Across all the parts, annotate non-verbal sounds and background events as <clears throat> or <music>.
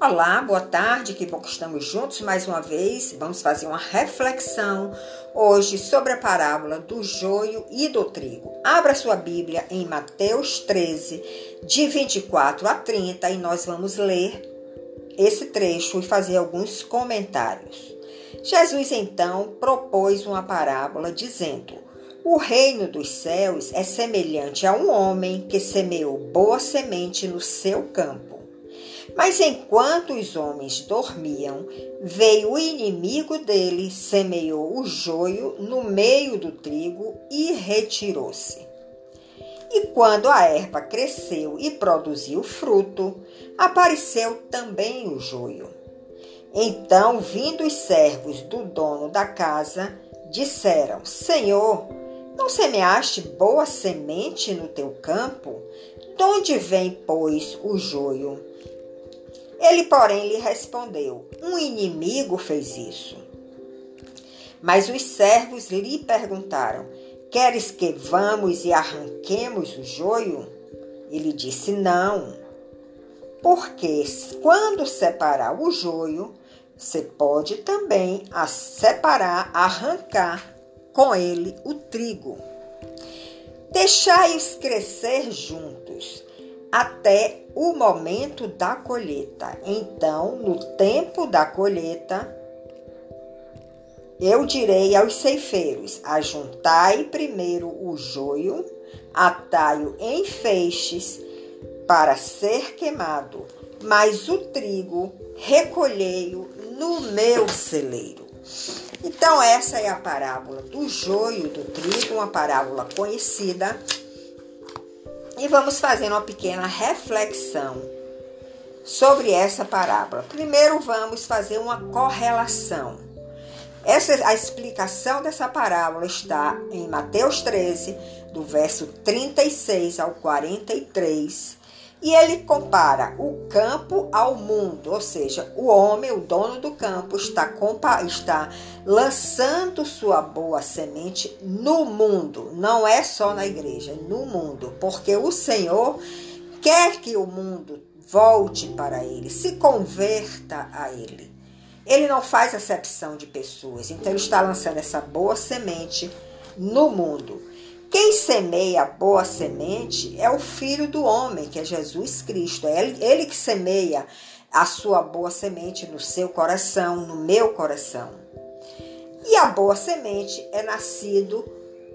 Olá, boa tarde, que bom que estamos juntos mais uma vez. Vamos fazer uma reflexão hoje sobre a parábola do joio e do trigo. Abra sua Bíblia em Mateus 13, de 24 a 30, e nós vamos ler esse trecho e fazer alguns comentários. Jesus então propôs uma parábola dizendo: O reino dos céus é semelhante a um homem que semeou boa semente no seu campo. Mas enquanto os homens dormiam, veio o inimigo dele, semeou o joio no meio do trigo e retirou-se. E quando a erva cresceu e produziu fruto, apareceu também o joio. Então, vindo os servos do dono da casa, disseram: Senhor, não semeaste boa semente no teu campo? De onde vem, pois, o joio? Ele, porém, lhe respondeu: Um inimigo fez isso. Mas os servos lhe perguntaram: Queres que vamos e arranquemos o joio? Ele disse: Não. Porque quando separar o joio, você pode também separar, arrancar com ele o trigo. Deixai-os crescer juntos até o momento da colheita. Então, no tempo da colheita, eu direi aos ceifeiros: ajuntai primeiro o joio, atai-o em feixes para ser queimado, mas o trigo recolhei-o no meu celeiro. Então, essa é a parábola do joio do trigo, uma parábola conhecida e vamos fazer uma pequena reflexão sobre essa parábola. Primeiro vamos fazer uma correlação. Essa a explicação dessa parábola está em Mateus 13, do verso 36 ao 43, e ele compara o campo ao mundo, ou seja, o homem, o dono do campo, está, está lançando sua boa semente no mundo, não é só na igreja, no mundo, porque o Senhor quer que o mundo volte para ele, se converta a ele. Ele não faz acepção de pessoas, então ele está lançando essa boa semente no mundo. Quem semeia boa semente é o Filho do Homem, que é Jesus Cristo. É ele que semeia a sua boa semente no seu coração, no meu coração. E a boa semente é nascido,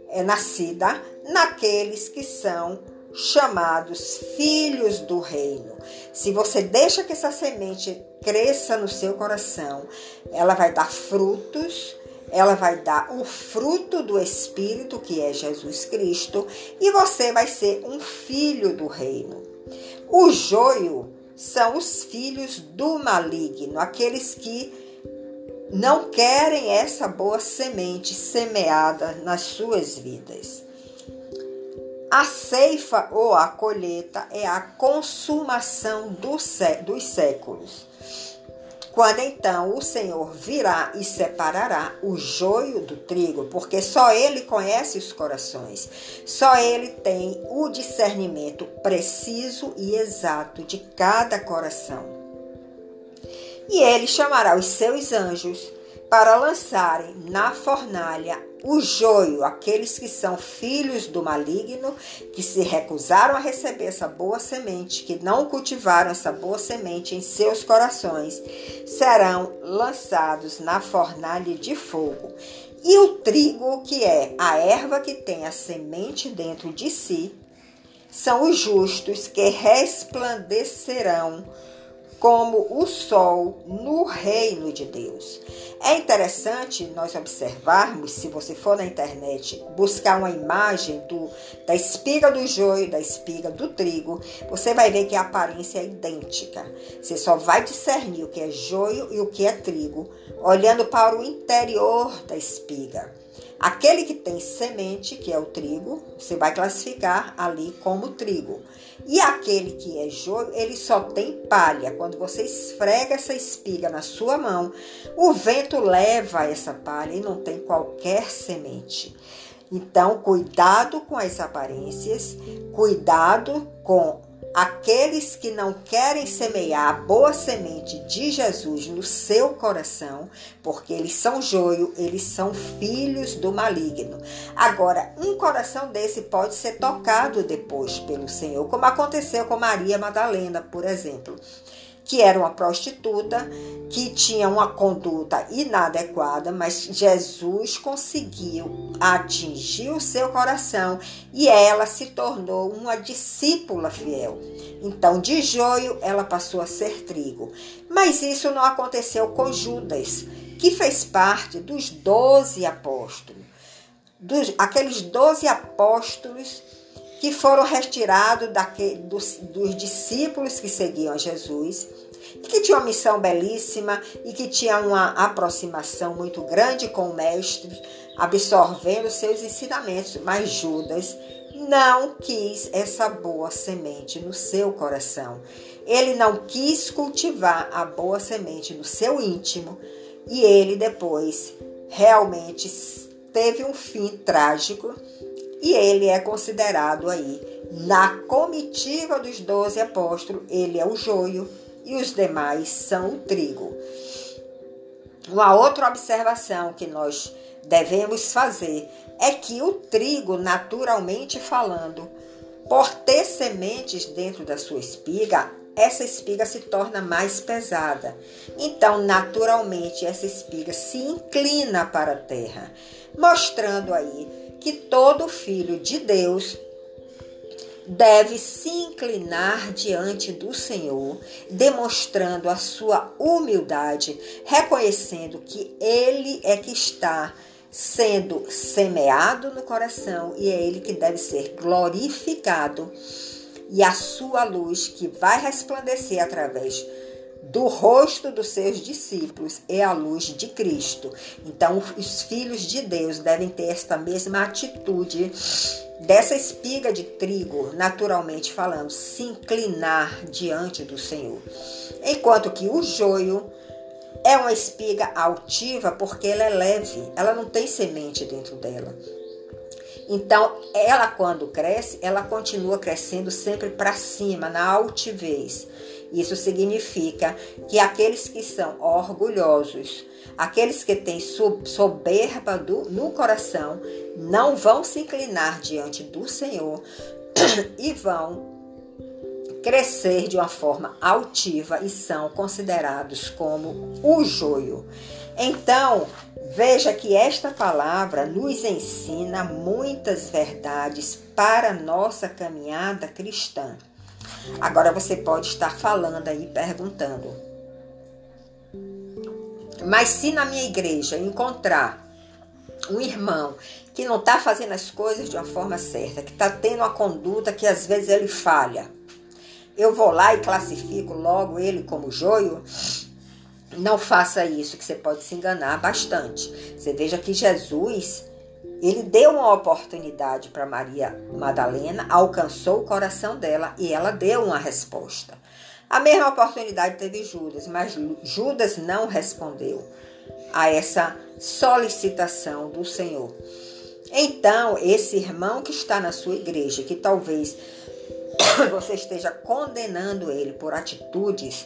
é nascida naqueles que são chamados filhos do reino. Se você deixa que essa semente cresça no seu coração, ela vai dar frutos ela vai dar o fruto do Espírito, que é Jesus Cristo, e você vai ser um filho do reino. O joio são os filhos do maligno, aqueles que não querem essa boa semente semeada nas suas vidas. A ceifa ou a colheita é a consumação dos séculos. Quando então o Senhor virá e separará o joio do trigo, porque só Ele conhece os corações, só Ele tem o discernimento preciso e exato de cada coração. E Ele chamará os seus anjos para lançarem na fornalha o joio, aqueles que são filhos do maligno, que se recusaram a receber essa boa semente, que não cultivaram essa boa semente em seus corações, serão lançados na fornalha de fogo. E o trigo, que é a erva que tem a semente dentro de si, são os justos que resplandecerão como o sol no reino de Deus. É interessante nós observarmos, se você for na internet buscar uma imagem do, da espiga do joio, da espiga do trigo, você vai ver que a aparência é idêntica. Você só vai discernir o que é joio e o que é trigo, olhando para o interior da espiga. Aquele que tem semente, que é o trigo, você vai classificar ali como trigo. E aquele que é joio, ele só tem palha. Quando você esfrega essa espiga na sua mão, o vento leva essa palha e não tem qualquer semente. Então, cuidado com as aparências, cuidado com aqueles que não querem semear a boa semente de Jesus no seu coração, porque eles são joio, eles são filhos do maligno. Agora, um coração desse pode ser tocado depois pelo Senhor, como aconteceu com Maria Madalena, por exemplo que era uma prostituta, que tinha uma conduta inadequada, mas Jesus conseguiu atingir o seu coração e ela se tornou uma discípula fiel. Então, de joio, ela passou a ser trigo. Mas isso não aconteceu com Judas, que fez parte dos doze apóstolos. Dos, aqueles doze apóstolos que foram retirados dos, dos discípulos que seguiam a Jesus e que tinha uma missão belíssima e que tinha uma aproximação muito grande com o mestre, absorvendo seus ensinamentos, mas Judas não quis essa boa semente no seu coração. Ele não quis cultivar a boa semente no seu íntimo e ele depois realmente teve um fim trágico e ele é considerado aí na comitiva dos doze apóstolos, ele é o joio e os demais são o trigo. Uma outra observação que nós devemos fazer é que o trigo, naturalmente falando, por ter sementes dentro da sua espiga, essa espiga se torna mais pesada. Então, naturalmente, essa espiga se inclina para a terra, mostrando aí que todo filho de Deus deve se inclinar diante do Senhor, demonstrando a sua humildade, reconhecendo que Ele é que está sendo semeado no coração e é Ele que deve ser glorificado, e a sua luz que vai resplandecer através do rosto dos seus discípulos é a luz de Cristo. Então, os filhos de Deus devem ter esta mesma atitude dessa espiga de trigo, naturalmente falando, se inclinar diante do Senhor. Enquanto que o joio é uma espiga altiva porque ela é leve, ela não tem semente dentro dela. Então, ela quando cresce, ela continua crescendo sempre para cima, na altivez. Isso significa que aqueles que são orgulhosos, aqueles que têm soberba do, no coração, não vão se inclinar diante do Senhor <clears throat> e vão crescer de uma forma altiva e são considerados como o joio. Então, veja que esta palavra nos ensina muitas verdades para nossa caminhada cristã. Agora você pode estar falando aí, perguntando. Mas se na minha igreja encontrar um irmão que não está fazendo as coisas de uma forma certa, que está tendo uma conduta que às vezes ele falha, eu vou lá e classifico logo ele como joio? Não faça isso, que você pode se enganar bastante. Você veja que Jesus ele deu uma oportunidade para Maria Madalena, alcançou o coração dela e ela deu uma resposta. A mesma oportunidade teve Judas, mas Judas não respondeu a essa solicitação do Senhor. Então, esse irmão que está na sua igreja, que talvez <coughs> você esteja condenando ele por atitudes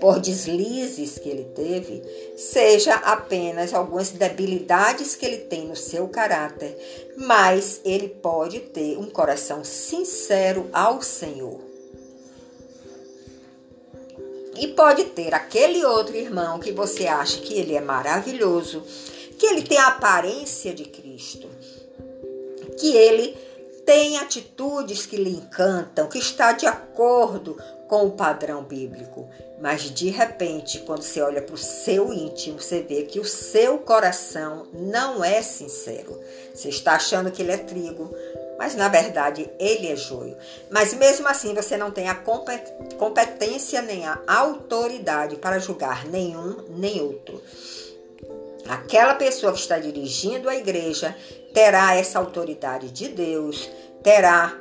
por deslizes que ele teve, seja apenas algumas debilidades que ele tem no seu caráter, mas ele pode ter um coração sincero ao Senhor. E pode ter aquele outro irmão que você acha que ele é maravilhoso, que ele tem a aparência de Cristo, que ele tem atitudes que lhe encantam, que está de acordo com o padrão bíblico. Mas de repente, quando você olha para o seu íntimo, você vê que o seu coração não é sincero. Você está achando que ele é trigo, mas na verdade ele é joio. Mas mesmo assim, você não tem a competência nem a autoridade para julgar nenhum nem outro. Aquela pessoa que está dirigindo a igreja terá essa autoridade de Deus, terá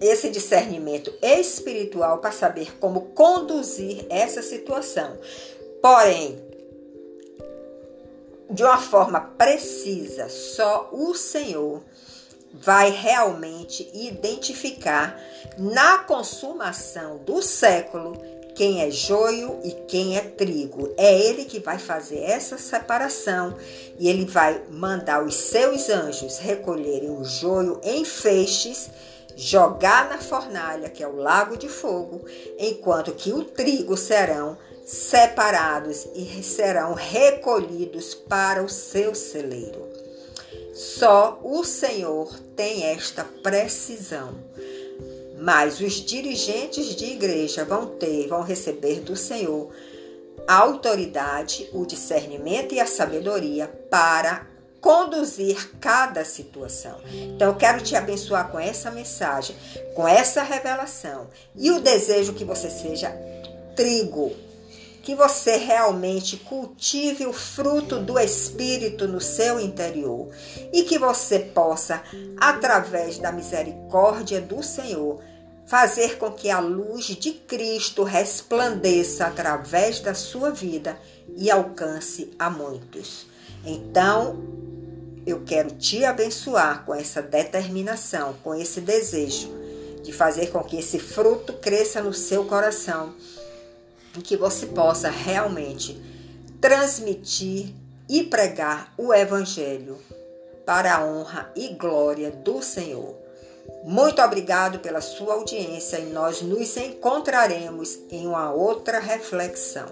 esse discernimento espiritual para saber como conduzir essa situação. Porém, de uma forma precisa, só o Senhor vai realmente identificar na consumação do século quem é joio e quem é trigo. É ele que vai fazer essa separação e ele vai mandar os seus anjos recolherem o joio em feixes, jogar na fornalha, que é o lago de fogo, enquanto que o trigo serão separados e serão recolhidos para o seu celeiro. Só o Senhor tem esta precisão. Mas os dirigentes de igreja vão ter, vão receber do Senhor a autoridade, o discernimento e a sabedoria para conduzir cada situação. Então eu quero te abençoar com essa mensagem, com essa revelação e o desejo que você seja trigo que você realmente cultive o fruto do Espírito no seu interior e que você possa, através da misericórdia do Senhor, fazer com que a luz de Cristo resplandeça através da sua vida e alcance a muitos. Então, eu quero te abençoar com essa determinação, com esse desejo de fazer com que esse fruto cresça no seu coração em que você possa realmente transmitir e pregar o Evangelho para a honra e glória do Senhor. Muito obrigado pela sua audiência e nós nos encontraremos em uma outra reflexão.